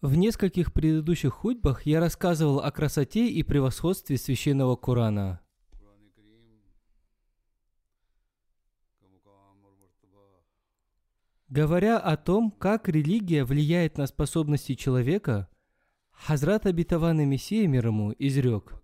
В нескольких предыдущих худьбах я рассказывал о красоте и превосходстве священного Корана. Говоря о том, как религия влияет на способности человека, Хазрат обетованный Мессия мир ему изрек.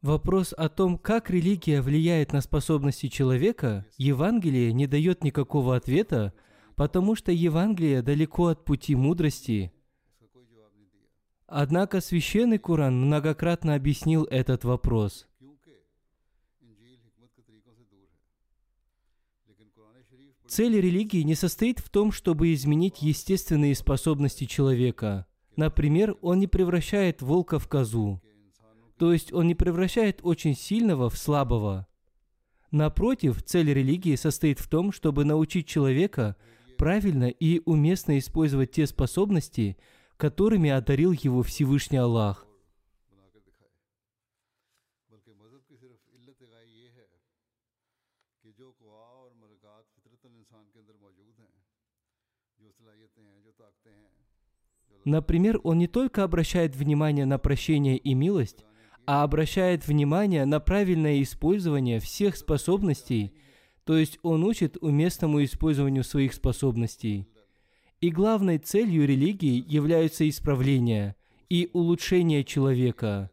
Вопрос о том, как религия влияет на способности человека, Евангелие не дает никакого ответа, потому что Евангелие далеко от пути мудрости. Однако священный Куран многократно объяснил этот вопрос. Цель религии не состоит в том, чтобы изменить естественные способности человека – Например, он не превращает волка в козу. То есть он не превращает очень сильного в слабого. Напротив, цель религии состоит в том, чтобы научить человека правильно и уместно использовать те способности, которыми одарил его Всевышний Аллах. Например, он не только обращает внимание на прощение и милость, а обращает внимание на правильное использование всех способностей, то есть он учит уместному использованию своих способностей. И главной целью религии являются исправление и улучшение человека.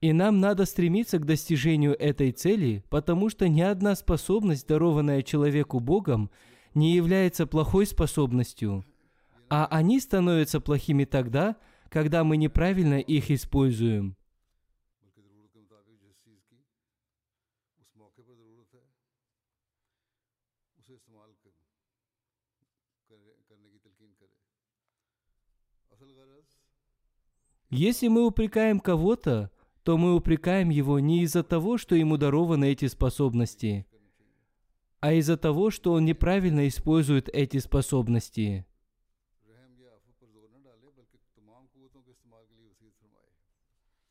И нам надо стремиться к достижению этой цели, потому что ни одна способность, дарованная человеку Богом, не является плохой способностью, а они становятся плохими тогда, когда мы неправильно их используем. Если мы упрекаем кого-то, то мы упрекаем его не из-за того, что ему дарованы эти способности – а из-за того, что он неправильно использует эти способности.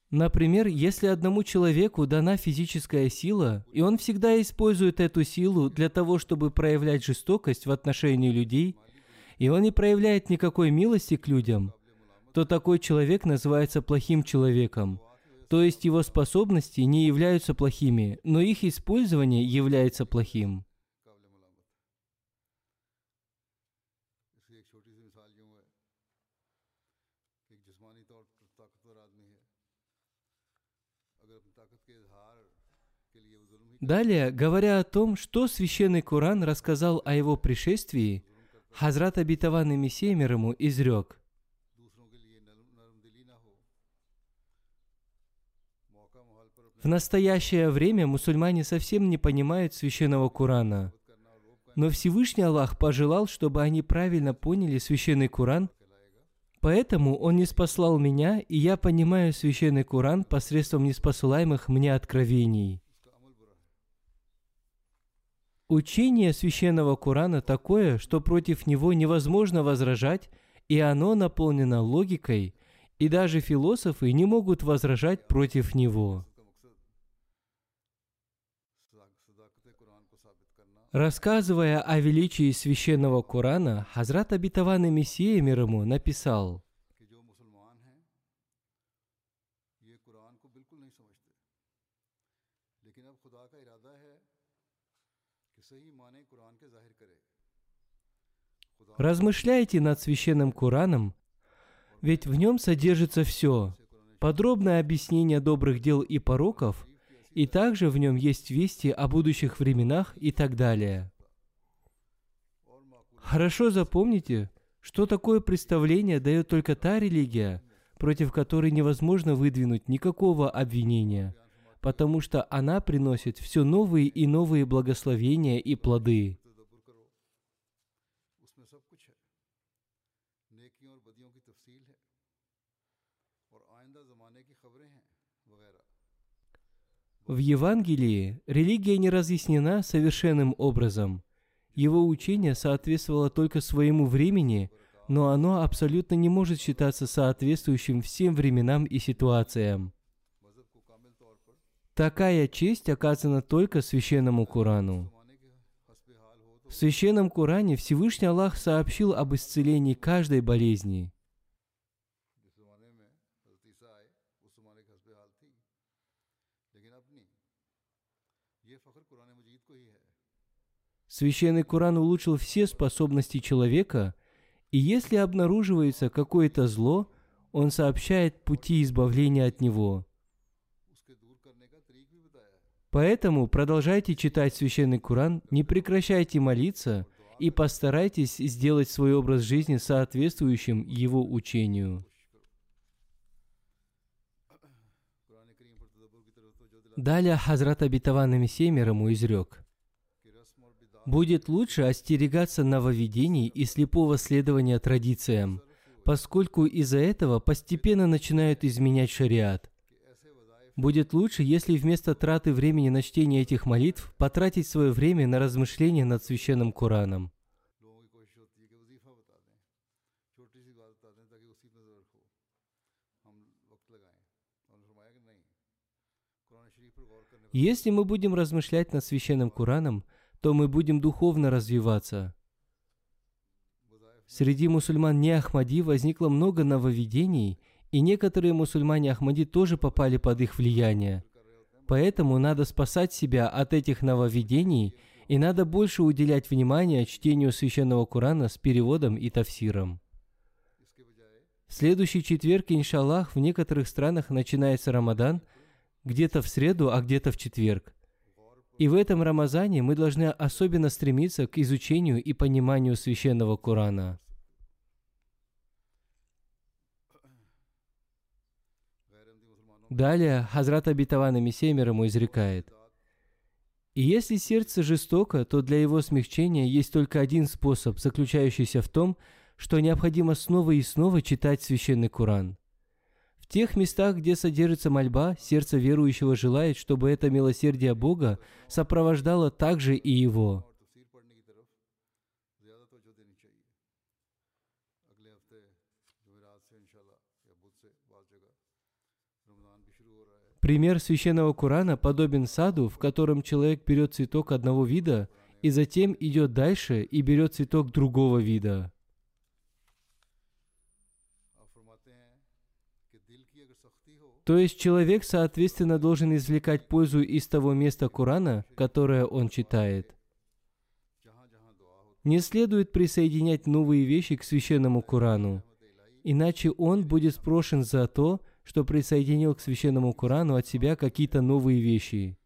Например, если одному человеку дана физическая сила, и он всегда использует эту силу для того, чтобы проявлять жестокость в отношении людей, и он не проявляет никакой милости к людям, то такой человек называется плохим человеком. То есть его способности не являются плохими, но их использование является плохим. Далее, говоря о том, что священный Коран рассказал о его пришествии, Хазрат Абитаван и Мессия мир ему изрек. В настоящее время мусульмане совсем не понимают священного Корана. Но Всевышний Аллах пожелал, чтобы они правильно поняли священный Коран, поэтому Он не спаслал меня, и я понимаю священный Коран посредством неспосылаемых мне откровений. Учение священного Корана такое, что против него невозможно возражать, и оно наполнено логикой, и даже философы не могут возражать против него. Рассказывая о величии священного Корана, Хазрат Абитаван и Мессия мир написал, Размышляйте над священным Кораном, ведь в нем содержится все. Подробное объяснение добрых дел и пороков, и также в нем есть вести о будущих временах и так далее. Хорошо запомните, что такое представление дает только та религия, против которой невозможно выдвинуть никакого обвинения, потому что она приносит все новые и новые благословения и плоды. В Евангелии религия не разъяснена совершенным образом. Его учение соответствовало только своему времени, но оно абсолютно не может считаться соответствующим всем временам и ситуациям. Такая честь оказана только священному Корану. В священном Коране Всевышний Аллах сообщил об исцелении каждой болезни. Священный Коран улучшил все способности человека, и если обнаруживается какое-то зло, он сообщает пути избавления от него. Поэтому продолжайте читать Священный Коран, не прекращайте молиться и постарайтесь сделать свой образ жизни соответствующим его учению. Далее Хазрат Абитаван Мессия изрек – Будет лучше остерегаться нововведений и слепого следования традициям, поскольку из-за этого постепенно начинают изменять шариат. Будет лучше, если вместо траты времени на чтение этих молитв потратить свое время на размышления над священным Кораном. Если мы будем размышлять над священным Кораном – то мы будем духовно развиваться. Среди мусульман не Ахмади возникло много нововведений, и некоторые мусульмане Ахмади тоже попали под их влияние. Поэтому надо спасать себя от этих нововведений, и надо больше уделять внимание чтению священного Корана с переводом и тафсиром. следующий четверг, иншаллах, в некоторых странах начинается Рамадан, где-то в среду, а где-то в четверг. И в этом Рамазане мы должны особенно стремиться к изучению и пониманию священного Корана. Далее Хазрат Абитаван Мессия ему изрекает. И если сердце жестоко, то для его смягчения есть только один способ, заключающийся в том, что необходимо снова и снова читать священный Коран – в тех местах, где содержится мольба, сердце верующего желает, чтобы это милосердие Бога сопровождало также и его. Пример священного Корана подобен саду, в котором человек берет цветок одного вида и затем идет дальше и берет цветок другого вида. То есть человек, соответственно, должен извлекать пользу из того места Корана, которое он читает. Не следует присоединять новые вещи к священному Корану, иначе он будет спрошен за то, что присоединил к священному Корану от себя какие-то новые вещи.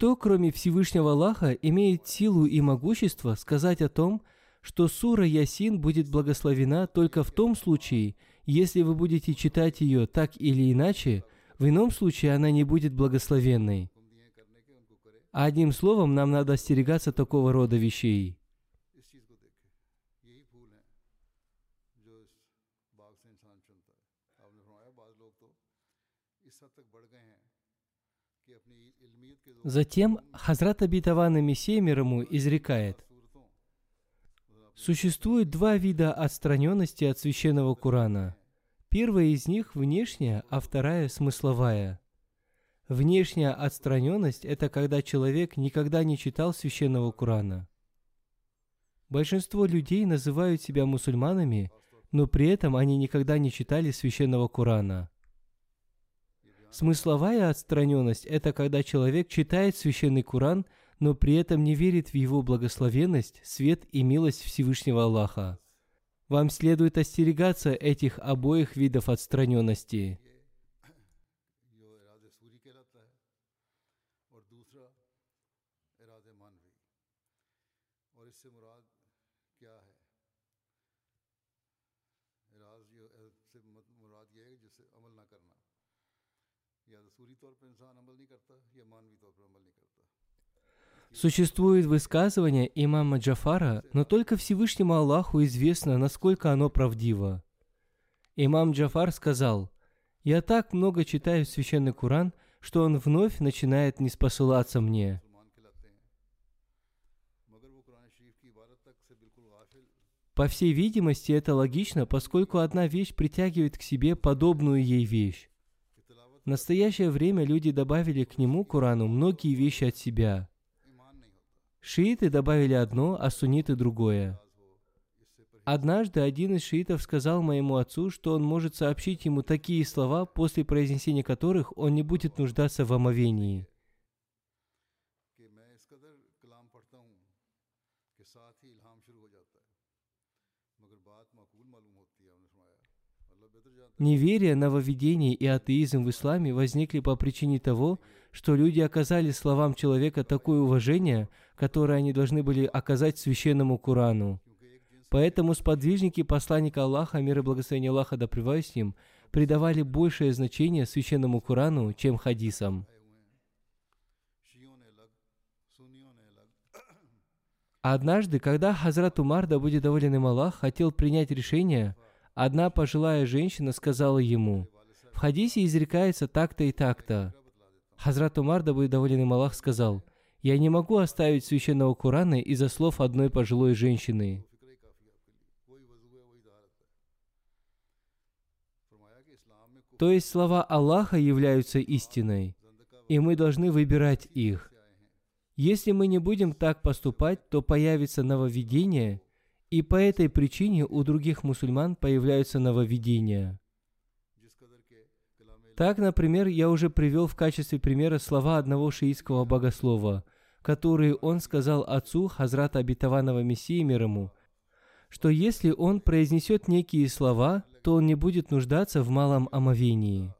Кто, кроме Всевышнего Аллаха, имеет силу и могущество сказать о том, что сура Ясин будет благословена только в том случае, если вы будете читать ее так или иначе, в ином случае она не будет благословенной. Одним словом, нам надо остерегаться такого рода вещей. Затем Хазрат Абитавана Мессия Мирому изрекает, Существует два вида отстраненности от священного Курана. Первая из них внешняя, а вторая смысловая. Внешняя отстраненность – это когда человек никогда не читал священного Курана. Большинство людей называют себя мусульманами, но при этом они никогда не читали священного Курана – Смысловая отстраненность – это когда человек читает священный Коран, но при этом не верит в его благословенность, свет и милость Всевышнего Аллаха. Вам следует остерегаться этих обоих видов отстраненности. Существует высказывание имама Джафара, но только Всевышнему Аллаху известно, насколько оно правдиво. Имам Джафар сказал, «Я так много читаю Священный Куран, что он вновь начинает неспосылаться мне». По всей видимости, это логично, поскольку одна вещь притягивает к себе подобную ей вещь. В настоящее время люди добавили к нему, Корану, многие вещи от себя. Шииты добавили одно, а сунниты другое. Однажды один из шиитов сказал моему отцу, что он может сообщить ему такие слова, после произнесения которых он не будет нуждаться в омовении. Неверие, нововведение и атеизм в исламе возникли по причине того, что люди оказали словам человека такое уважение, которое они должны были оказать священному Корану. Поэтому сподвижники посланника Аллаха, мир и благословение Аллаха да с ним, придавали большее значение священному Корану, чем хадисам. Однажды, когда Хазрат Умар, да будет доволен им Аллах, хотел принять решение – Одна пожилая женщина сказала ему, «В хадисе изрекается так-то и так-то». Хазрат Умар, да будет доволен им Аллах, сказал, «Я не могу оставить священного Корана из-за слов одной пожилой женщины». То есть слова Аллаха являются истиной, и мы должны выбирать их. Если мы не будем так поступать, то появится нововведение – и по этой причине у других мусульман появляются нововведения. Так, например, я уже привел в качестве примера слова одного шиитского богослова, которые он сказал отцу Хазрата Обетованного Мессии мир ему, что если он произнесет некие слова, то он не будет нуждаться в малом омовении.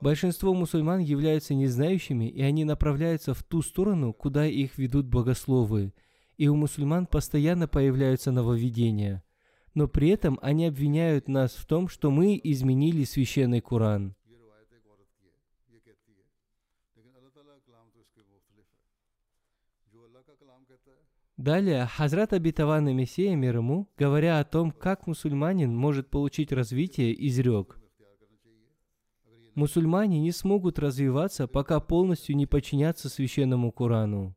Большинство мусульман являются незнающими, и они направляются в ту сторону, куда их ведут богословы. И у мусульман постоянно появляются нововведения. Но при этом они обвиняют нас в том, что мы изменили священный Куран. Далее, Хазрат Абитаван и Мессия мир ему, говоря о том, как мусульманин может получить развитие, изрек мусульмане не смогут развиваться, пока полностью не подчинятся священному Корану.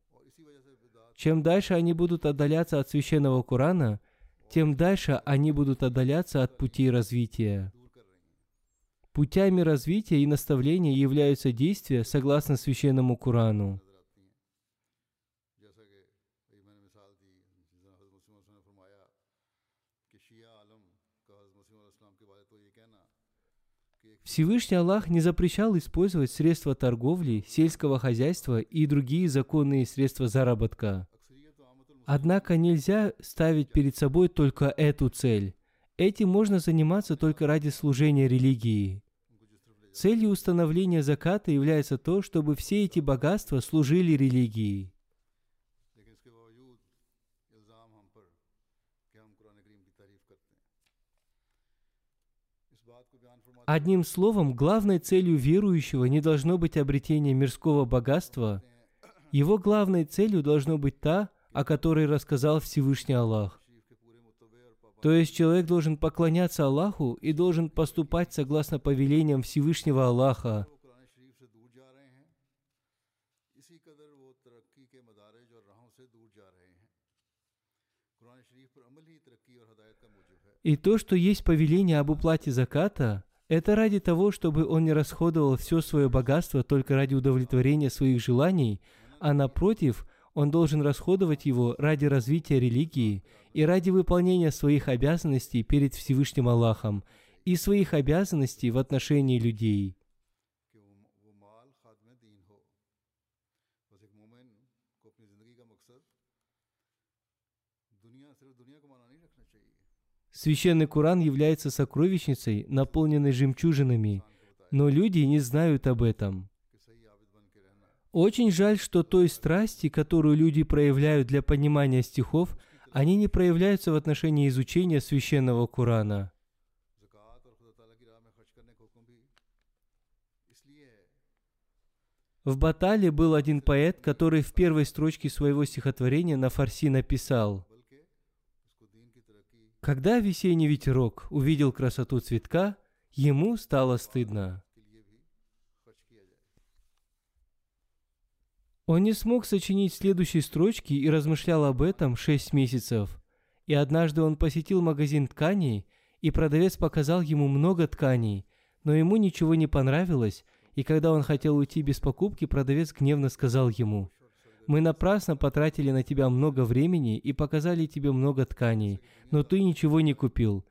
Чем дальше они будут отдаляться от священного Корана, тем дальше они будут отдаляться от путей развития. Путями развития и наставления являются действия согласно священному Корану. Всевышний Аллах не запрещал использовать средства торговли, сельского хозяйства и другие законные средства заработка. Однако нельзя ставить перед собой только эту цель. Этим можно заниматься только ради служения религии. Целью установления заката является то, чтобы все эти богатства служили религии. Одним словом, главной целью верующего не должно быть обретение мирского богатства, его главной целью должно быть та, о которой рассказал Всевышний Аллах. То есть человек должен поклоняться Аллаху и должен поступать согласно повелениям Всевышнего Аллаха. И то, что есть повеление об уплате заката, это ради того, чтобы он не расходовал все свое богатство только ради удовлетворения своих желаний, а напротив, он должен расходовать его ради развития религии и ради выполнения своих обязанностей перед Всевышним Аллахом и своих обязанностей в отношении людей. Священный Куран является сокровищницей, наполненной жемчужинами, но люди не знают об этом. Очень жаль, что той страсти, которую люди проявляют для понимания стихов, они не проявляются в отношении изучения священного Курана. В Батале был один поэт, который в первой строчке своего стихотворения на фарси написал когда весенний ветерок увидел красоту цветка, ему стало стыдно. Он не смог сочинить следующие строчки и размышлял об этом шесть месяцев. И однажды он посетил магазин тканей, и продавец показал ему много тканей, но ему ничего не понравилось, и когда он хотел уйти без покупки, продавец гневно сказал ему – мы напрасно потратили на тебя много времени и показали тебе много тканей, но ты ничего не купил».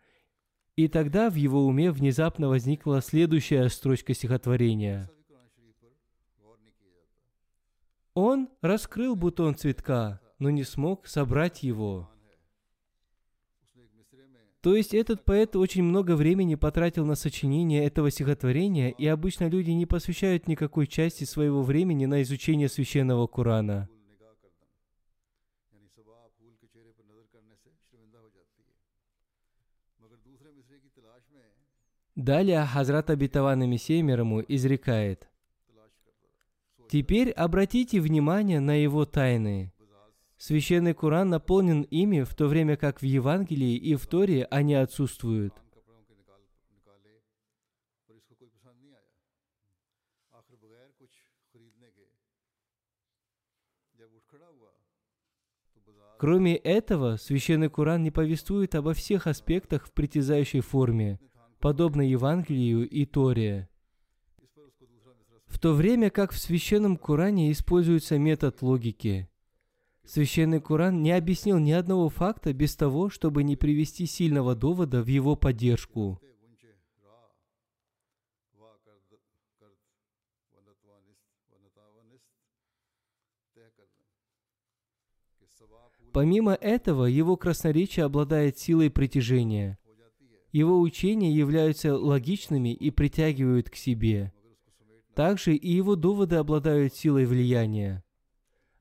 И тогда в его уме внезапно возникла следующая строчка стихотворения. Он раскрыл бутон цветка, но не смог собрать его. То есть этот поэт очень много времени потратил на сочинение этого стихотворения, и обычно люди не посвящают никакой части своего времени на изучение священного Курана. Далее Хазрат Абитаван Мессия мир изрекает. Теперь обратите внимание на его тайны. Священный Куран наполнен ими, в то время как в Евангелии и в Торе они отсутствуют. Кроме этого, Священный Куран не повествует обо всех аспектах в притязающей форме, подобно Евангелию и Торе. В то время как в Священном Куране используется метод логики – Священный Куран не объяснил ни одного факта без того, чтобы не привести сильного довода в его поддержку. Помимо этого, его красноречие обладает силой притяжения. Его учения являются логичными и притягивают к себе. Также и его доводы обладают силой влияния.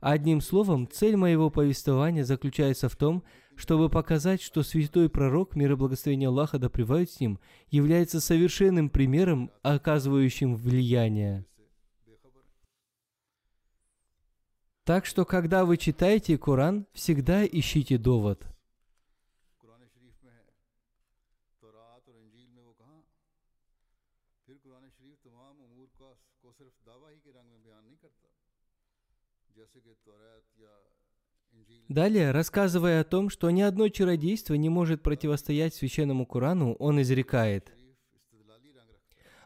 Одним словом, цель моего повествования заключается в том, чтобы показать, что святой пророк, мир и благословение Аллаха да с ним, является совершенным примером, оказывающим влияние. Так что, когда вы читаете Коран, всегда ищите довод – Далее, рассказывая о том, что ни одно чародейство не может противостоять священному Корану, он изрекает.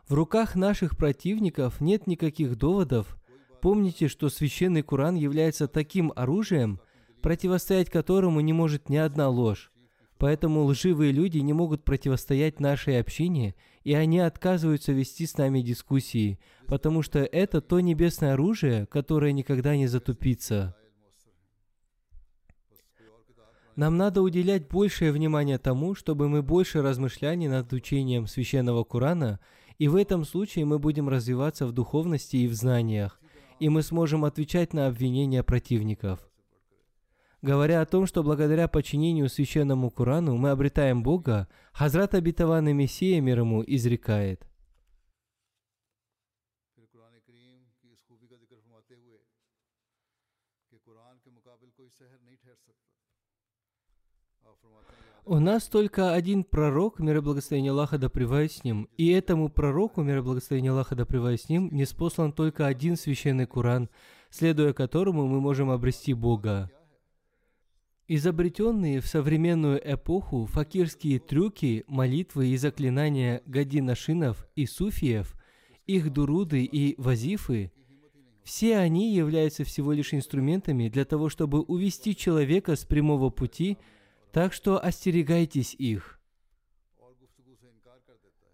В руках наших противников нет никаких доводов. Помните, что священный Куран является таким оружием, противостоять которому не может ни одна ложь. Поэтому лживые люди не могут противостоять нашей общине, и они отказываются вести с нами дискуссии, потому что это то небесное оружие, которое никогда не затупится. Нам надо уделять большее внимание тому, чтобы мы больше размышляли над учением священного Корана, и в этом случае мы будем развиваться в духовности и в знаниях, и мы сможем отвечать на обвинения противников. Говоря о том, что благодаря подчинению священному Корану мы обретаем Бога, Хазрат Абитаван и Мессия мир ему изрекает – У нас только один пророк, мир и благословение Аллаха да с ним, и этому пророку, мир и благословение Аллаха да с ним, не спослан только один священный Куран, следуя которому мы можем обрести Бога. Изобретенные в современную эпоху факирские трюки, молитвы и заклинания гадинашинов и суфиев, их дуруды и вазифы, все они являются всего лишь инструментами для того, чтобы увести человека с прямого пути, так что остерегайтесь их.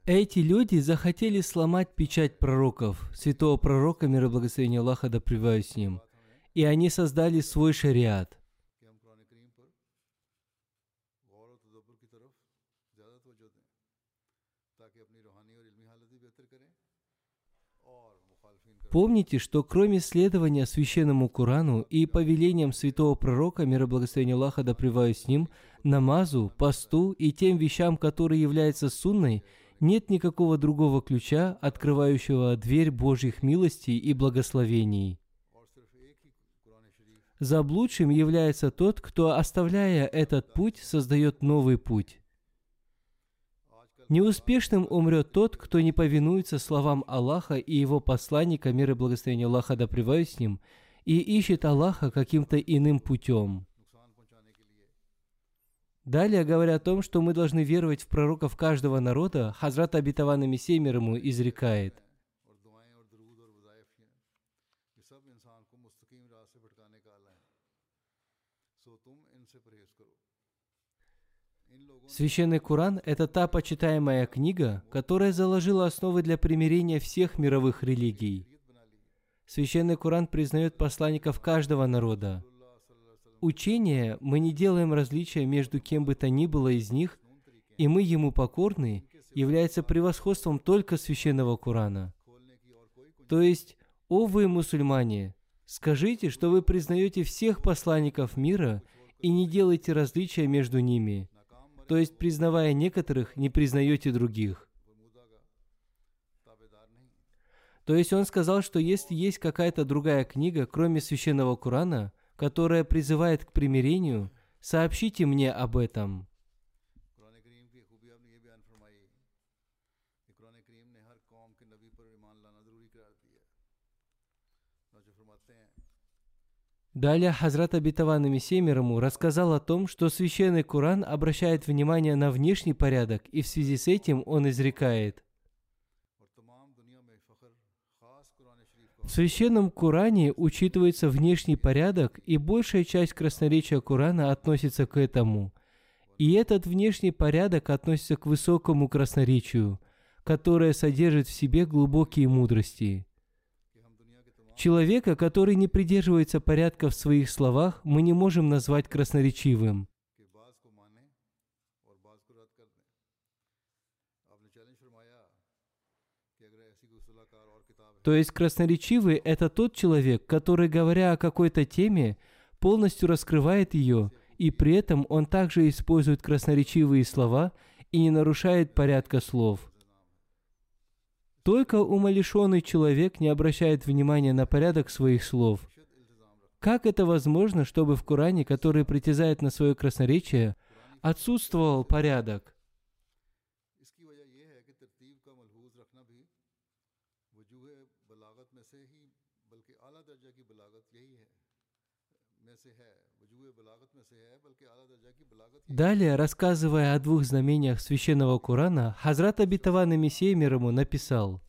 Эти люди захотели сломать печать пророков, святого пророка, мир и благословение Аллаха, да с ним. И они создали свой шариат. Помните, что кроме следования священному Корану и повелениям святого пророка, мир и благословение Аллаха, да с ним, – намазу, посту и тем вещам, которые являются сунной, нет никакого другого ключа, открывающего дверь Божьих милостей и благословений. Заблудшим является тот, кто, оставляя этот путь, создает новый путь. Неуспешным умрет тот, кто не повинуется словам Аллаха и его посланника, мир и благословение Аллаха да с ним, и ищет Аллаха каким-то иным путем. Далее, говоря о том, что мы должны веровать в пророков каждого народа, Хазрат Абитаван Мессия изрекает. Священный Куран – это та почитаемая книга, которая заложила основы для примирения всех мировых религий. Священный Куран признает посланников каждого народа – учения мы не делаем различия между кем бы то ни было из них, и мы ему покорны, является превосходством только священного Корана. То есть, о вы, мусульмане, скажите, что вы признаете всех посланников мира и не делаете различия между ними, то есть, признавая некоторых, не признаете других. То есть он сказал, что если есть какая-то другая книга, кроме священного Корана, которое призывает к примирению, сообщите мне об этом. Далее Хазрат Абитаван Семерому рассказал о том, что Священный Куран обращает внимание на внешний порядок, и в связи с этим он изрекает – В Священном Коране учитывается внешний порядок, и большая часть красноречия Корана относится к этому. И этот внешний порядок относится к высокому красноречию, которое содержит в себе глубокие мудрости. Человека, который не придерживается порядка в своих словах, мы не можем назвать красноречивым. То есть красноречивый – это тот человек, который, говоря о какой-то теме, полностью раскрывает ее, и при этом он также использует красноречивые слова и не нарушает порядка слов. Только умалишенный человек не обращает внимания на порядок своих слов. Как это возможно, чтобы в Коране, который притязает на свое красноречие, отсутствовал порядок? Далее, рассказывая о двух знамениях священного Курана, Хазрат Абитаван Мессия Мирому написал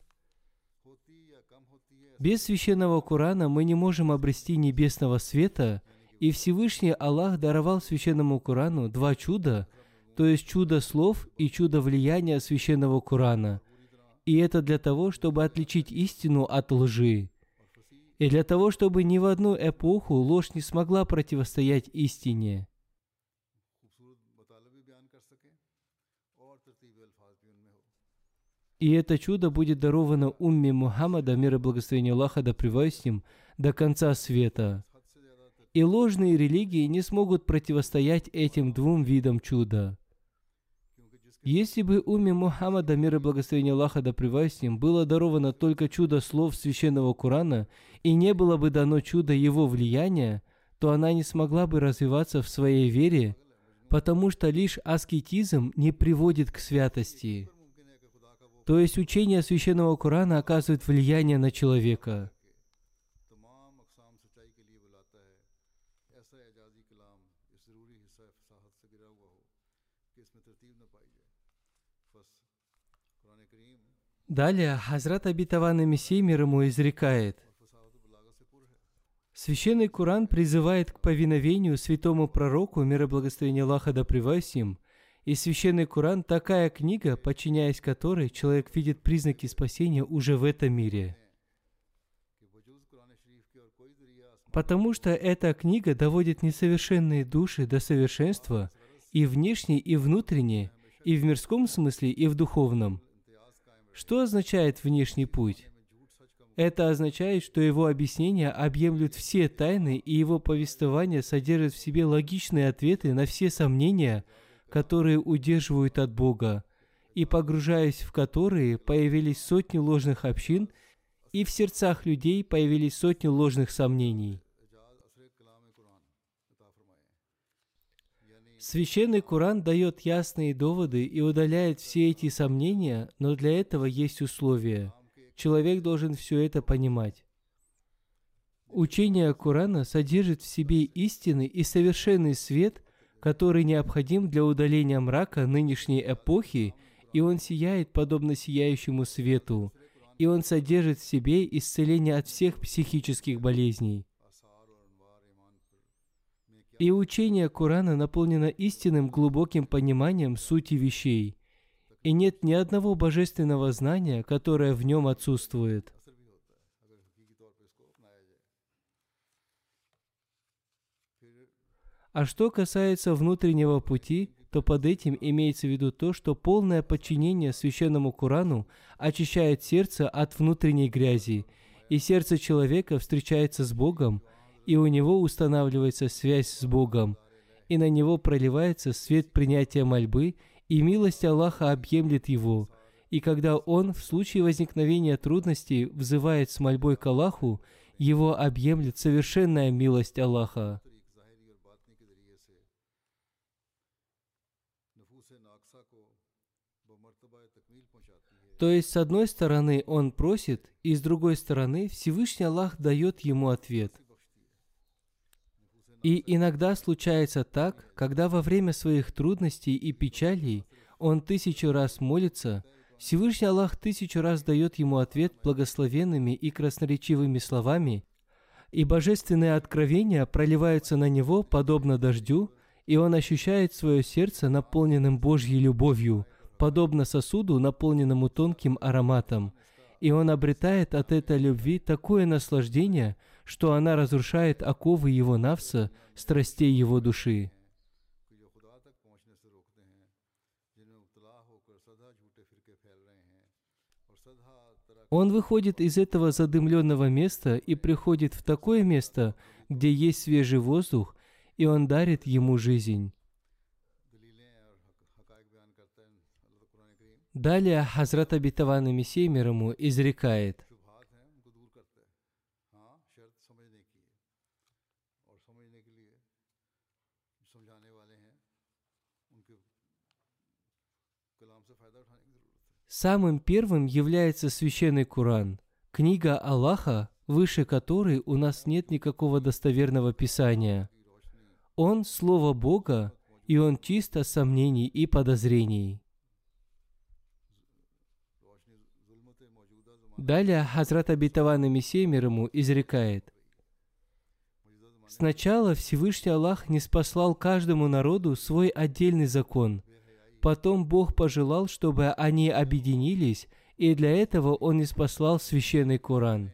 «Без священного Курана мы не можем обрести небесного света, и Всевышний Аллах даровал священному Курану два чуда, то есть чудо слов и чудо влияния священного Курана. И это для того, чтобы отличить истину от лжи. И для того, чтобы ни в одну эпоху ложь не смогла противостоять истине. И это чудо будет даровано умме Мухаммада, мир и благословение Аллаха, да с ним, до конца света. И ложные религии не смогут противостоять этим двум видам чуда. Если бы уме Мухаммада, мир и благословение Аллаха, да с ним, было даровано только чудо слов Священного Корана, и не было бы дано чудо его влияния, то она не смогла бы развиваться в своей вере, потому что лишь аскетизм не приводит к святости. То есть учение священного Корана оказывает влияние на человека. Далее Хазрат Абитаван Мессия мир ему изрекает. Священный Куран призывает к повиновению святому пророку, мир и Аллаха да им, и священный Куран – такая книга, подчиняясь которой человек видит признаки спасения уже в этом мире. Потому что эта книга доводит несовершенные души до совершенства и внешне, и внутренне, и в мирском смысле, и в духовном. Что означает внешний путь? Это означает, что его объяснения объемлют все тайны, и его повествование содержит в себе логичные ответы на все сомнения – которые удерживают от Бога, и погружаясь в которые появились сотни ложных общин, и в сердцах людей появились сотни ложных сомнений. Священный Куран дает ясные доводы и удаляет все эти сомнения, но для этого есть условия. Человек должен все это понимать. Учение Корана содержит в себе истины и совершенный свет, который необходим для удаления мрака нынешней эпохи, и он сияет подобно сияющему свету, и он содержит в себе исцеление от всех психических болезней. И учение Корана наполнено истинным глубоким пониманием сути вещей, и нет ни одного божественного знания, которое в нем отсутствует. А что касается внутреннего пути, то под этим имеется в виду то, что полное подчинение священному Корану очищает сердце от внутренней грязи, и сердце человека встречается с Богом, и у него устанавливается связь с Богом, и на него проливается свет принятия мольбы, и милость Аллаха объемлет его. И когда он в случае возникновения трудностей взывает с мольбой к Аллаху, его объемлет совершенная милость Аллаха. То есть, с одной стороны, он просит, и с другой стороны, Всевышний Аллах дает ему ответ. И иногда случается так, когда во время своих трудностей и печалей он тысячу раз молится, Всевышний Аллах тысячу раз дает ему ответ благословенными и красноречивыми словами, и божественные откровения проливаются на него подобно дождю, и он ощущает свое сердце наполненным Божьей любовью, подобно сосуду, наполненному тонким ароматом, и он обретает от этой любви такое наслаждение, что она разрушает оковы его навса, страстей его души. Он выходит из этого задымленного места и приходит в такое место, где есть свежий воздух, и он дарит ему жизнь. Далее Хазрат Абитаван Мессия мир ему изрекает. Самым первым является Священный Куран, книга Аллаха, выше которой у нас нет никакого достоверного писания. Он – Слово Бога, и он чисто сомнений и подозрений. Далее Хазрат Абитаван Мессия мир ему изрекает. Сначала Всевышний Аллах не спаслал каждому народу свой отдельный закон. Потом Бог пожелал, чтобы они объединились, и для этого Он не спаслал священный Коран.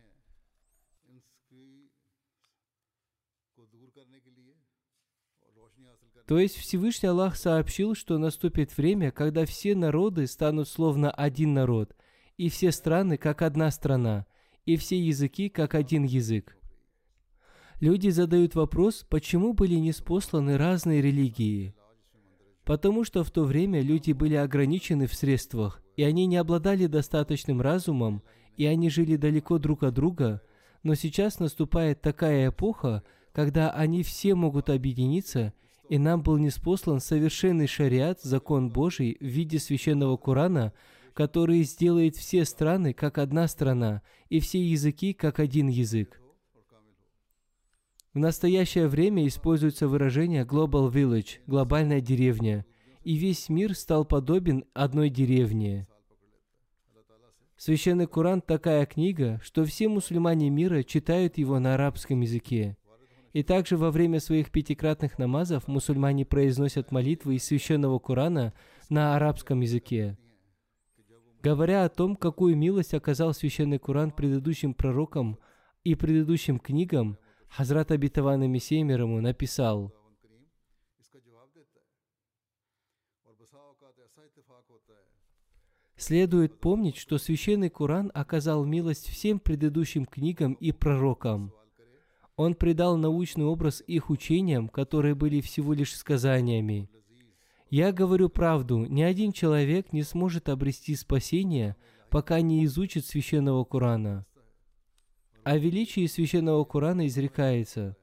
То есть Всевышний Аллах сообщил, что наступит время, когда все народы станут словно один народ, и все страны как одна страна, и все языки как один язык. Люди задают вопрос, почему были неспосланы разные религии. Потому что в то время люди были ограничены в средствах, и они не обладали достаточным разумом, и они жили далеко друг от друга, но сейчас наступает такая эпоха, когда они все могут объединиться, и нам был неспослан совершенный шариат, закон Божий в виде священного Корана, который сделает все страны как одна страна, и все языки как один язык. В настоящее время используется выражение «global village» – «глобальная деревня», и весь мир стал подобен одной деревне. Священный Коран – такая книга, что все мусульмане мира читают его на арабском языке. И также во время своих пятикратных намазов мусульмане произносят молитвы из священного Корана на арабском языке. Говоря о том, какую милость оказал священный Коран предыдущим пророкам и предыдущим книгам – Хазрат Абитаван Мессия написал, Следует помнить, что Священный Коран оказал милость всем предыдущим книгам и пророкам. Он придал научный образ их учениям, которые были всего лишь сказаниями. Я говорю правду, ни один человек не сможет обрести спасение, пока не изучит Священного Корана. О величии священного Корана изрекается.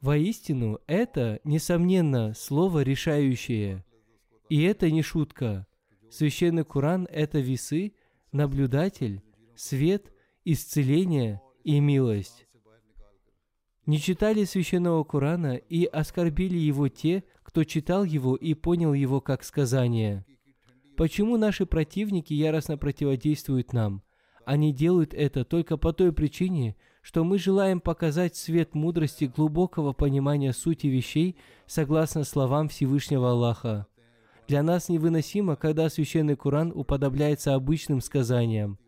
Воистину, это, несомненно, слово решающее. И это не шутка. Священный Коран – это весы, наблюдатель, свет, исцеление и милость. Не читали священного Корана и оскорбили его те, кто читал его и понял его как сказание – Почему наши противники яростно противодействуют нам? Они делают это только по той причине, что мы желаем показать свет мудрости глубокого понимания сути вещей согласно словам Всевышнего Аллаха. Для нас невыносимо, когда священный Коран уподобляется обычным сказаниям.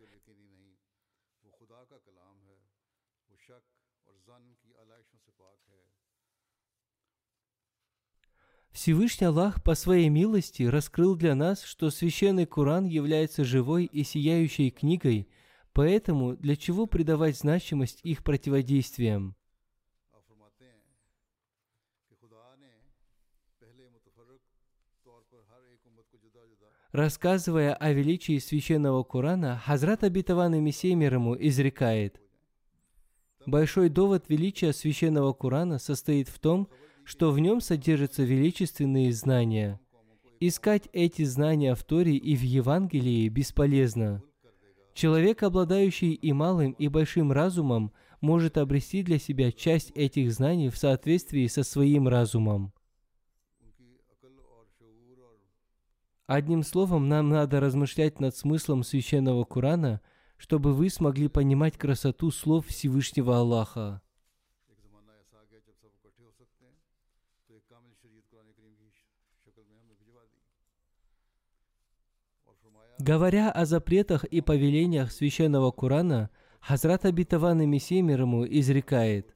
Всевышний Аллах по своей милости раскрыл для нас, что священный Коран является живой и сияющей книгой, поэтому для чего придавать значимость их противодействиям? Рассказывая о величии священного Корана, Хазрат Абитаван и Мессия ему изрекает, Большой довод величия священного Корана состоит в том, что в нем содержатся величественные знания. Искать эти знания в Торе и в Евангелии бесполезно. Человек, обладающий и малым, и большим разумом, может обрести для себя часть этих знаний в соответствии со своим разумом. Одним словом, нам надо размышлять над смыслом священного Корана, чтобы вы смогли понимать красоту слов Всевышнего Аллаха. Говоря о запретах и повелениях священного Корана, Хазрат Абитаван и Мессия мир ему изрекает,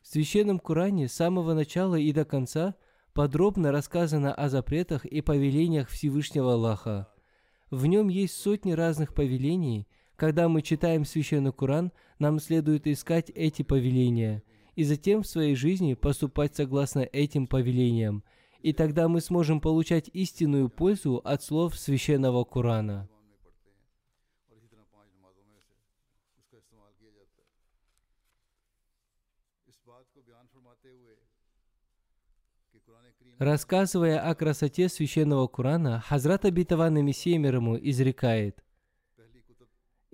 В священном Коране с самого начала и до конца подробно рассказано о запретах и повелениях Всевышнего Аллаха. В нем есть сотни разных повелений. Когда мы читаем священный Коран, нам следует искать эти повеления – и затем в своей жизни поступать согласно этим повелениям. И тогда мы сможем получать истинную пользу от слов священного Корана. Рассказывая о красоте священного Корана, Хазрат Абитаван Мессия мир ему изрекает,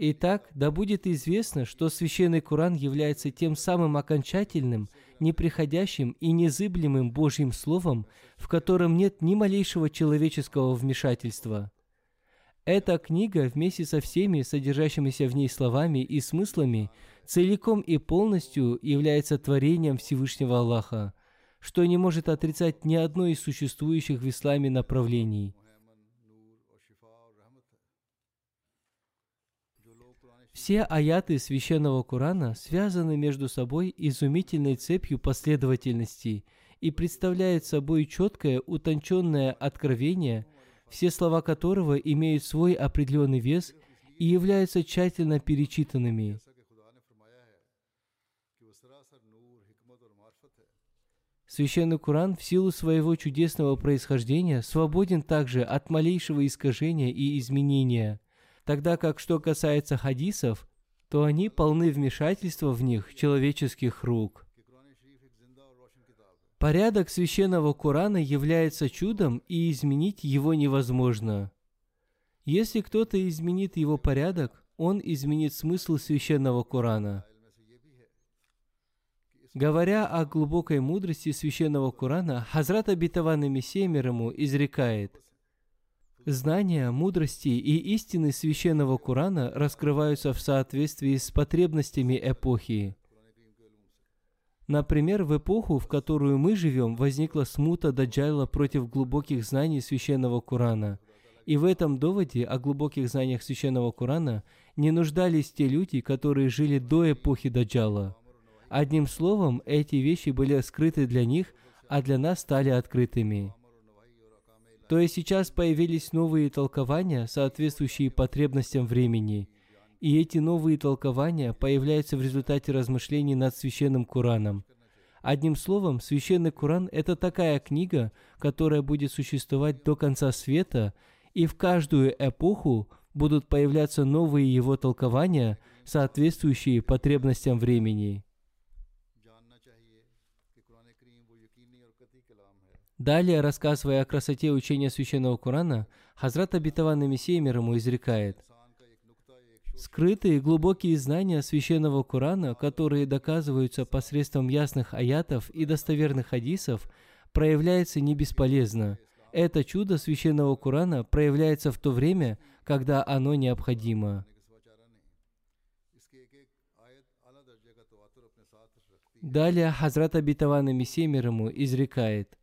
Итак, да будет известно, что Священный Коран является тем самым окончательным, неприходящим и незыблемым Божьим Словом, в котором нет ни малейшего человеческого вмешательства. Эта книга вместе со всеми содержащимися в ней словами и смыслами целиком и полностью является творением Всевышнего Аллаха, что не может отрицать ни одно из существующих в исламе направлений – Все аяты священного Корана связаны между собой изумительной цепью последовательностей и представляют собой четкое, утонченное откровение, все слова которого имеют свой определенный вес и являются тщательно перечитанными. Священный Куран в силу своего чудесного происхождения свободен также от малейшего искажения и изменения – Тогда как что касается хадисов, то они полны вмешательства в них человеческих рук. Порядок священного Корана является чудом, и изменить его невозможно. Если кто-то изменит его порядок, он изменит смысл священного Корана. Говоря о глубокой мудрости священного Корана, Хазрат Абитаван Мессия мир ему изрекает – Знания, мудрости и истины священного Корана раскрываются в соответствии с потребностями эпохи. Например, в эпоху, в которую мы живем, возникла смута Даджайла против глубоких знаний священного Корана. И в этом доводе о глубоких знаниях священного Корана не нуждались те люди, которые жили до эпохи Даджала. Одним словом, эти вещи были скрыты для них, а для нас стали открытыми. То есть сейчас появились новые толкования, соответствующие потребностям времени. И эти новые толкования появляются в результате размышлений над священным Кораном. Одним словом, священный Коран – это такая книга, которая будет существовать до конца света, и в каждую эпоху будут появляться новые его толкования, соответствующие потребностям времени. Далее, рассказывая о красоте учения Священного Корана, Хазрат Абитаван Мессия мир ему изрекает, Скрытые глубокие знания Священного Корана, которые доказываются посредством ясных аятов и достоверных хадисов, проявляется не бесполезно. Это чудо Священного Корана проявляется в то время, когда оно необходимо. Далее Хазрат Абитаван Мессия мир ему изрекает.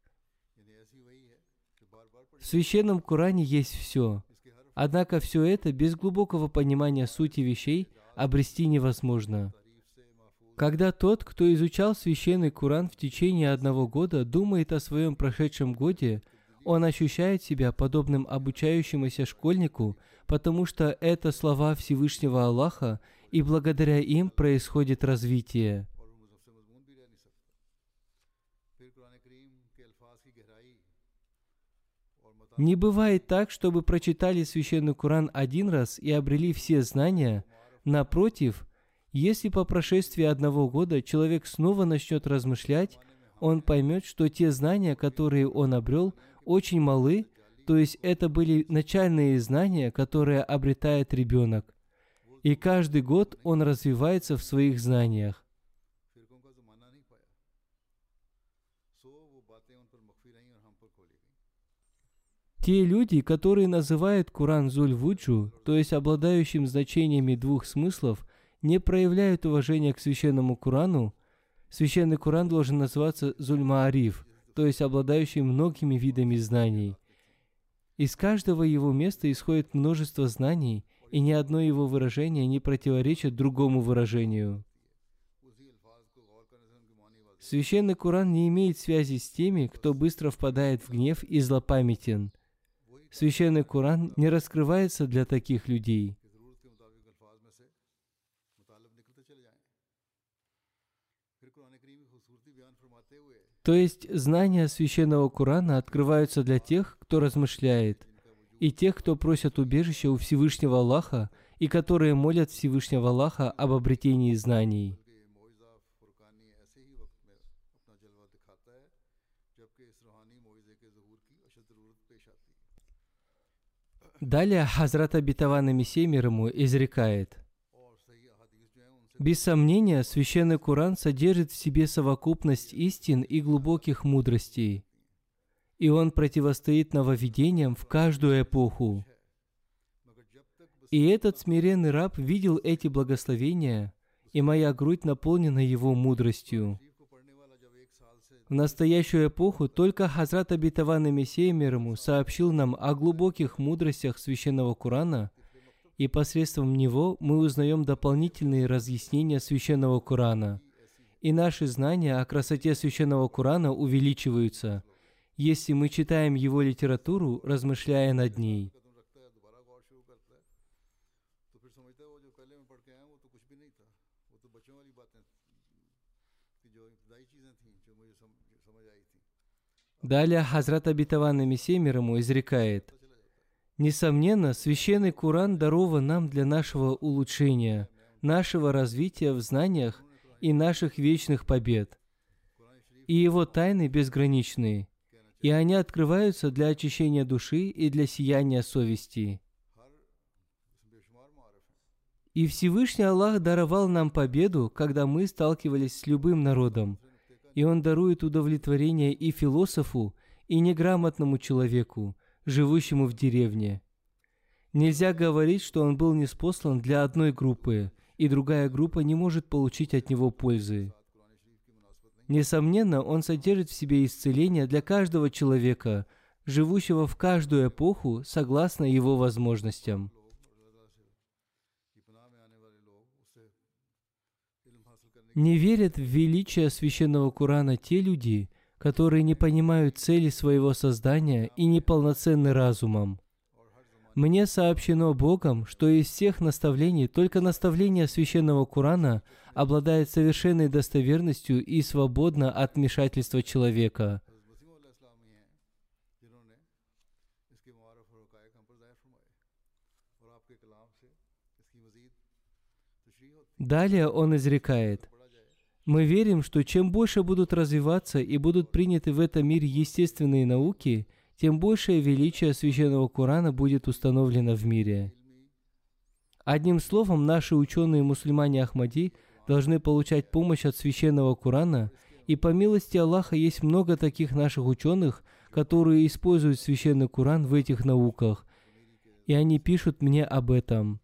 В Священном Коране есть все. Однако все это без глубокого понимания сути вещей обрести невозможно. Когда тот, кто изучал священный Куран в течение одного года, думает о своем прошедшем годе, он ощущает себя подобным обучающемуся школьнику, потому что это слова Всевышнего Аллаха, и благодаря им происходит развитие. Не бывает так, чтобы прочитали священный Куран один раз и обрели все знания. Напротив, если по прошествии одного года человек снова начнет размышлять, он поймет, что те знания, которые он обрел, очень малы, то есть это были начальные знания, которые обретает ребенок. И каждый год он развивается в своих знаниях. Те люди, которые называют Куран Зуль-Вуджу, то есть обладающим значениями двух смыслов, не проявляют уважения к священному Курану, священный Куран должен называться Зульмаариф, то есть обладающий многими видами знаний. Из каждого его места исходит множество знаний, и ни одно его выражение не противоречит другому выражению. Священный Куран не имеет связи с теми, кто быстро впадает в гнев и злопамятен. Священный Коран не раскрывается для таких людей. То есть знания священного Корана открываются для тех, кто размышляет, и тех, кто просят убежища у Всевышнего Аллаха, и которые молят Всевышнего Аллаха об обретении знаний. Далее Хазрат обетованный Мессия ему изрекает. Без сомнения, Священный Куран содержит в себе совокупность истин и глубоких мудростей, и он противостоит нововведениям в каждую эпоху. И этот смиренный раб видел эти благословения, и моя грудь наполнена его мудростью. В настоящую эпоху только Хазрат Обетованный Мессия мир ему сообщил нам о глубоких мудростях Священного Корана, и посредством него мы узнаем дополнительные разъяснения Священного Корана, и наши знания о красоте Священного Корана увеличиваются, если мы читаем его литературу, размышляя над ней. Далее Хазрат Абитаван Мессия ему изрекает, «Несомненно, священный Куран дарован нам для нашего улучшения, нашего развития в знаниях и наших вечных побед. И его тайны безграничны, и они открываются для очищения души и для сияния совести. И Всевышний Аллах даровал нам победу, когда мы сталкивались с любым народом, и Он дарует удовлетворение и философу, и неграмотному человеку, живущему в деревне. Нельзя говорить, что он был неспослан для одной группы, и другая группа не может получить от него пользы. Несомненно, он содержит в себе исцеление для каждого человека, живущего в каждую эпоху согласно его возможностям. Не верят в величие священного Корана те люди, которые не понимают цели своего создания и неполноценны разумом. Мне сообщено Богом, что из всех наставлений только наставление священного Корана обладает совершенной достоверностью и свободно от вмешательства человека. Далее он изрекает – мы верим, что чем больше будут развиваться и будут приняты в этом мире естественные науки, тем большее величие священного Корана будет установлено в мире. Одним словом, наши ученые-мусульмане Ахмади должны получать помощь от священного Корана, и по милости Аллаха есть много таких наших ученых, которые используют священный Коран в этих науках, и они пишут мне об этом.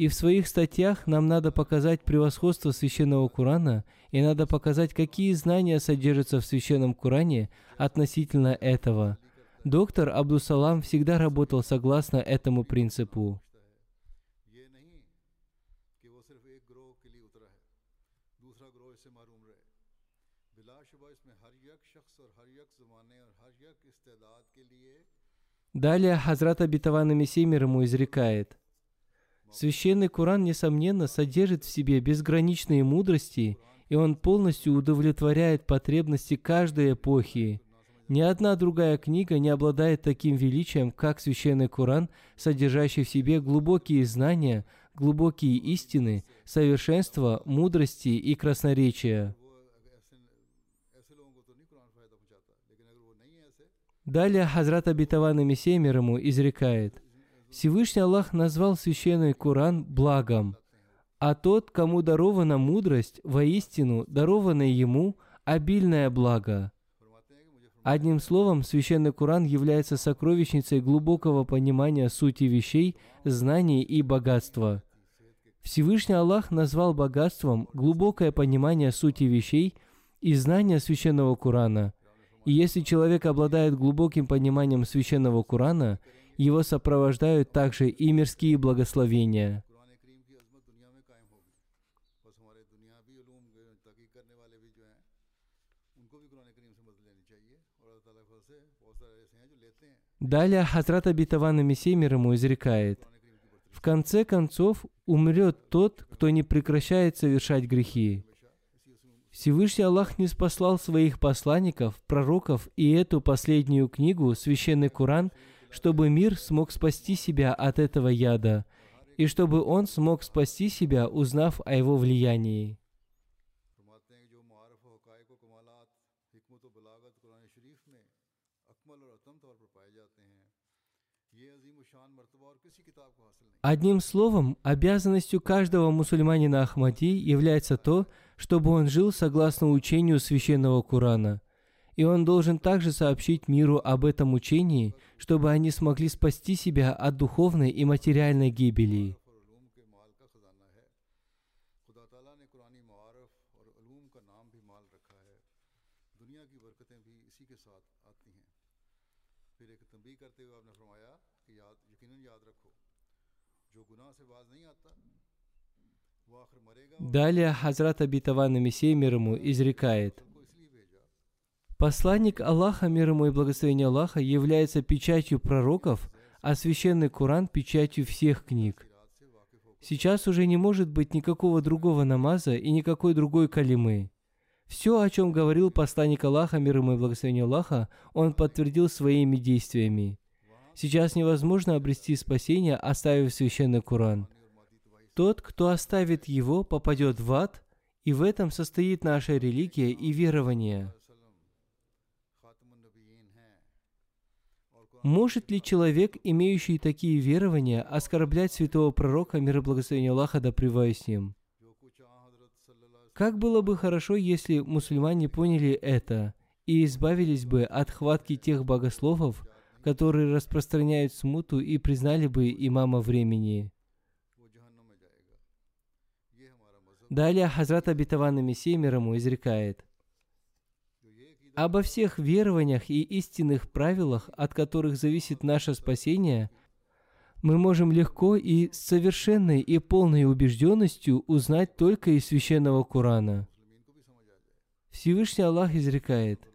И в своих статьях нам надо показать превосходство священного Корана, и надо показать, какие знания содержатся в священном Коране относительно этого. Доктор Абдусалам всегда работал согласно этому принципу. Далее Хазрат Абитаван Мессия ему изрекает, Священный Куран, несомненно, содержит в себе безграничные мудрости, и он полностью удовлетворяет потребности каждой эпохи. Ни одна другая книга не обладает таким величием, как Священный Куран, содержащий в себе глубокие знания, глубокие истины, совершенство, мудрости и красноречия. Далее Хазрат Абитаван Мессия ему изрекает – Всевышний Аллах назвал священный Коран благом, а тот, кому дарована мудрость, воистину дарована ему обильное благо. Одним словом, священный Коран является сокровищницей глубокого понимания сути вещей, знаний и богатства. Всевышний Аллах назвал богатством глубокое понимание сути вещей и знания священного Корана. И если человек обладает глубоким пониманием священного Корана – его сопровождают также и мирские благословения. Далее Хазрат Абитаван Мессия мир ему изрекает, «В конце концов умрет тот, кто не прекращает совершать грехи. Всевышний Аллах не спаслал своих посланников, пророков и эту последнюю книгу, Священный Куран, чтобы мир смог спасти себя от этого яда, и чтобы он смог спасти себя, узнав о его влиянии. Одним словом, обязанностью каждого мусульманина Ахмади является то, чтобы он жил согласно учению священного Корана – и он должен также сообщить миру об этом учении, чтобы они смогли спасти себя от духовной и материальной гибели. Далее Хазрат Абитаван Мессия мир ему изрекает – Посланник Аллаха, мир ему и благословение Аллаха, является печатью пророков, а священный Коран – печатью всех книг. Сейчас уже не может быть никакого другого намаза и никакой другой калимы. Все, о чем говорил посланник Аллаха, мир ему и благословение Аллаха, он подтвердил своими действиями. Сейчас невозможно обрести спасение, оставив священный Коран. Тот, кто оставит его, попадет в ад, и в этом состоит наша религия и верование. Может ли человек, имеющий такие верования, оскорблять святого пророка, мир и благословение Аллаха, да с ним? Как было бы хорошо, если мусульмане поняли это и избавились бы от хватки тех богословов, которые распространяют смуту и признали бы имама времени. Далее Хазрат Абитаван Мессия мир ему изрекает. Обо всех верованиях и истинных правилах, от которых зависит наше спасение, мы можем легко и с совершенной и полной убежденностью узнать только из священного Корана. Всевышний Аллах изрекает,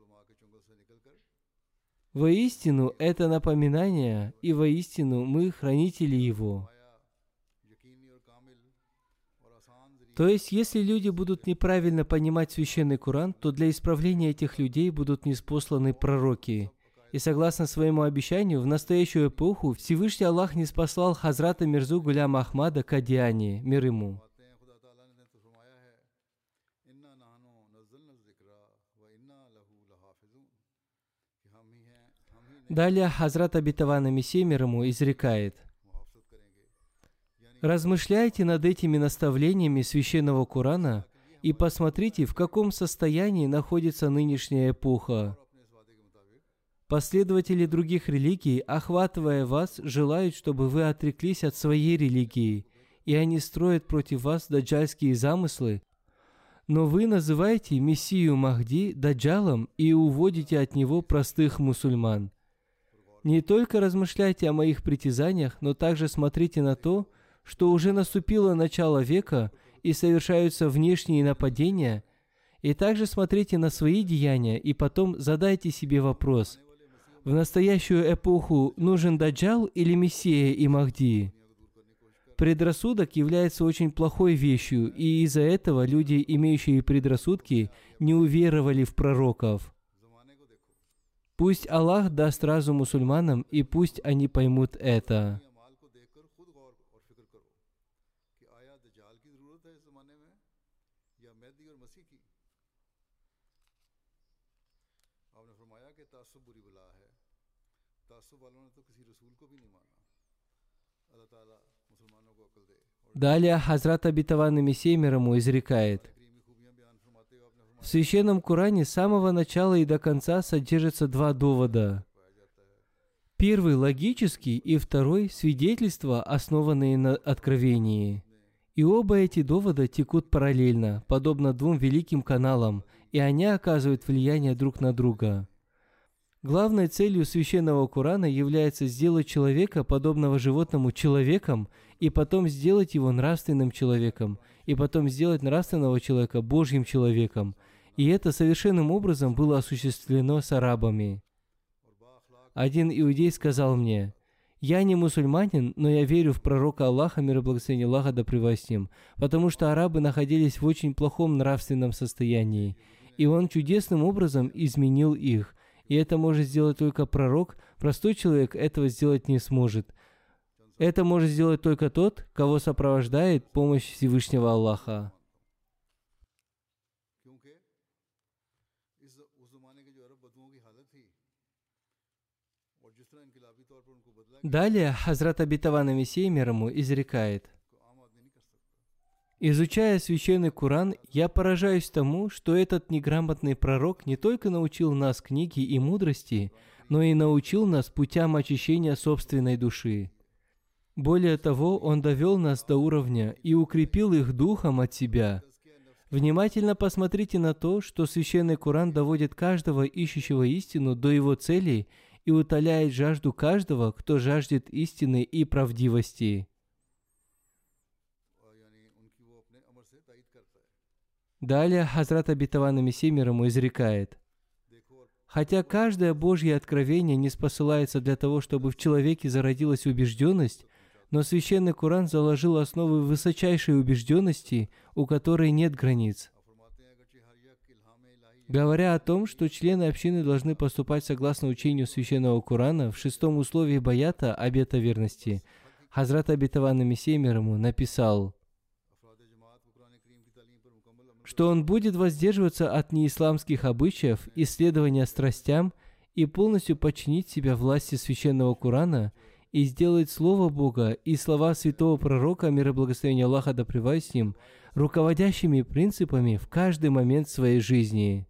«Воистину это напоминание, и воистину мы хранители его». То есть, если люди будут неправильно понимать священный Коран, то для исправления этих людей будут неспосланы пророки. И согласно своему обещанию, в настоящую эпоху Всевышний Аллах не спаслал Хазрата Мирзу Гуляма Ахмада Кадиани, мир ему. Далее Хазрат Абитавана Мессия мир ему изрекает. Размышляйте над этими наставлениями священного Корана и посмотрите, в каком состоянии находится нынешняя эпоха. Последователи других религий, охватывая вас, желают, чтобы вы отреклись от своей религии, и они строят против вас даджальские замыслы, но вы называете Мессию Махди даджалом и уводите от него простых мусульман. Не только размышляйте о моих притязаниях, но также смотрите на то, что уже наступило начало века и совершаются внешние нападения, и также смотрите на свои деяния и потом задайте себе вопрос, в настоящую эпоху нужен Даджал или Мессия и Махди? Предрассудок является очень плохой вещью, и из-за этого люди, имеющие предрассудки, не уверовали в пророков. Пусть Аллах даст разум мусульманам, и пусть они поймут это. Далее Хазрат Абитаван Мессия ему изрекает. В Священном Коране с самого начала и до конца содержатся два довода. Первый – логический, и второй – свидетельства, основанные на откровении. И оба эти довода текут параллельно, подобно двум великим каналам, и они оказывают влияние друг на друга. Главной целью священного Корана является сделать человека, подобного животному, человеком, и потом сделать его нравственным человеком, и потом сделать нравственного человека Божьим человеком. И это совершенным образом было осуществлено с арабами. Один иудей сказал мне, «Я не мусульманин, но я верю в пророка Аллаха, мир и благословение Аллаха да с ним, потому что арабы находились в очень плохом нравственном состоянии, и он чудесным образом изменил их, и это может сделать только пророк, простой человек этого сделать не сможет. Это может сделать только тот, кого сопровождает помощь Всевышнего Аллаха. Далее Хазрат Абитавана Мессия мир ему изрекает. Изучая священный Куран, я поражаюсь тому, что этот неграмотный пророк не только научил нас книги и мудрости, но и научил нас путям очищения собственной души. Более того, он довел нас до уровня и укрепил их духом от себя. Внимательно посмотрите на то, что священный Куран доводит каждого ищущего истину до его цели и утоляет жажду каждого, кто жаждет истины и правдивости. Далее Хазрат Абитаван Мессия ему изрекает. Хотя каждое Божье откровение не спосылается для того, чтобы в человеке зародилась убежденность, но священный Куран заложил основы высочайшей убежденности, у которой нет границ. Говоря о том, что члены общины должны поступать согласно учению священного Курана в шестом условии Баята обета верности, Хазрат Абитаван Мессия ему написал, что он будет воздерживаться от неисламских обычаев, исследования страстям и полностью подчинить себя власти священного Курана – и сделать Слово Бога и слова святого пророка, мир и благословения Аллаха да с ним, руководящими принципами в каждый момент своей жизни.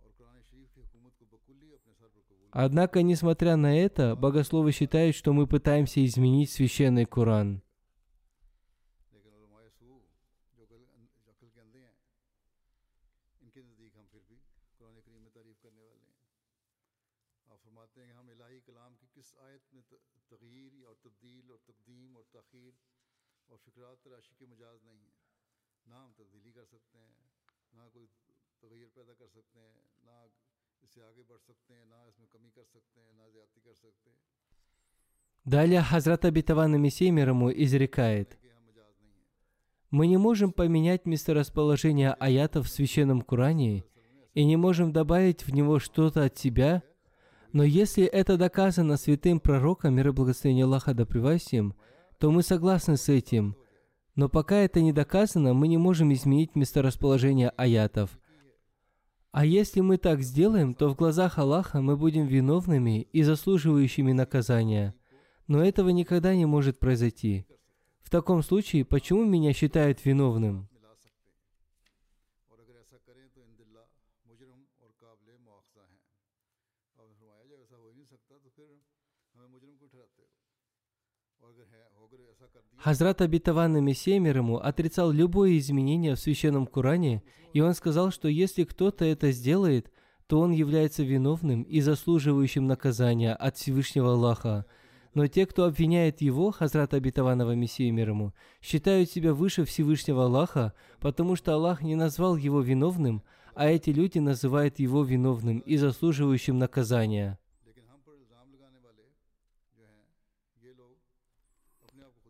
Однако, несмотря на это, богословы считают, что мы пытаемся изменить священный Коран. Далее Хазрат Абитаван Мессия мир ему изрекает, «Мы не можем поменять месторасположение аятов в Священном Куране и не можем добавить в него что-то от себя, но если это доказано святым пророком, мир и благословение Аллаха да им, то мы согласны с этим. Но пока это не доказано, мы не можем изменить месторасположение аятов. А если мы так сделаем, то в глазах Аллаха мы будем виновными и заслуживающими наказания. Но этого никогда не может произойти. В таком случае, почему меня считают виновным? Хазрат Абитаван Мессия отрицал любое изменение в Священном Коране, и он сказал, что если кто-то это сделает, то он является виновным и заслуживающим наказания от Всевышнего Аллаха. Но те, кто обвиняет его, Хазрат Абитаванова Мессию мир ему, считают себя выше Всевышнего Аллаха, потому что Аллах не назвал его виновным, а эти люди называют его виновным и заслуживающим наказания.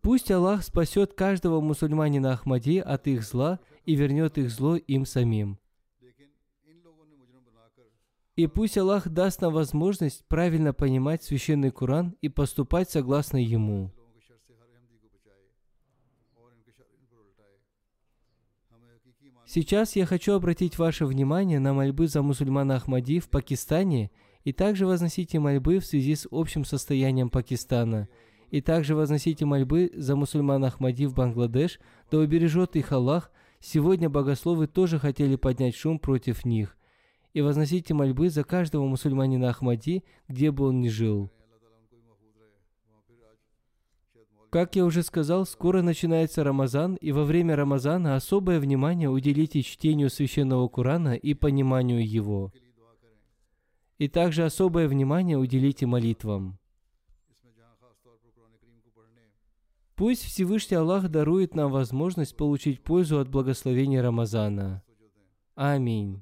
Пусть Аллах спасет каждого мусульманина Ахмади от их зла и вернет их зло им самим. И пусть Аллах даст нам возможность правильно понимать священный Куран и поступать согласно ему. Сейчас я хочу обратить ваше внимание на мольбы за мусульмана Ахмади в Пакистане и также возносите мольбы в связи с общим состоянием Пакистана – и также возносите мольбы за мусульман Ахмади в Бангладеш, да убережет их Аллах, сегодня богословы тоже хотели поднять шум против них. И возносите мольбы за каждого мусульманина Ахмади, где бы он ни жил. Как я уже сказал, скоро начинается Рамазан, и во время Рамазана особое внимание уделите чтению Священного Курана и пониманию его. И также особое внимание уделите молитвам. Пусть Всевышний Аллах дарует нам возможность получить пользу от благословения Рамазана. Аминь.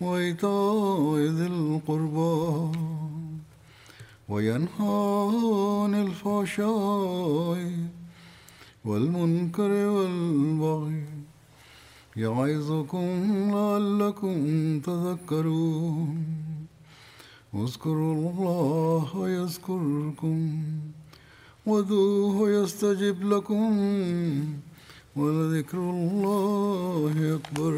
وإيتاء ذي القربى وينهى عن الفحشاء والمنكر والبغي يعظكم لعلكم تذكرون. اذكروا الله يذكركم وذوه يستجب لكم ولذكر الله أكبر.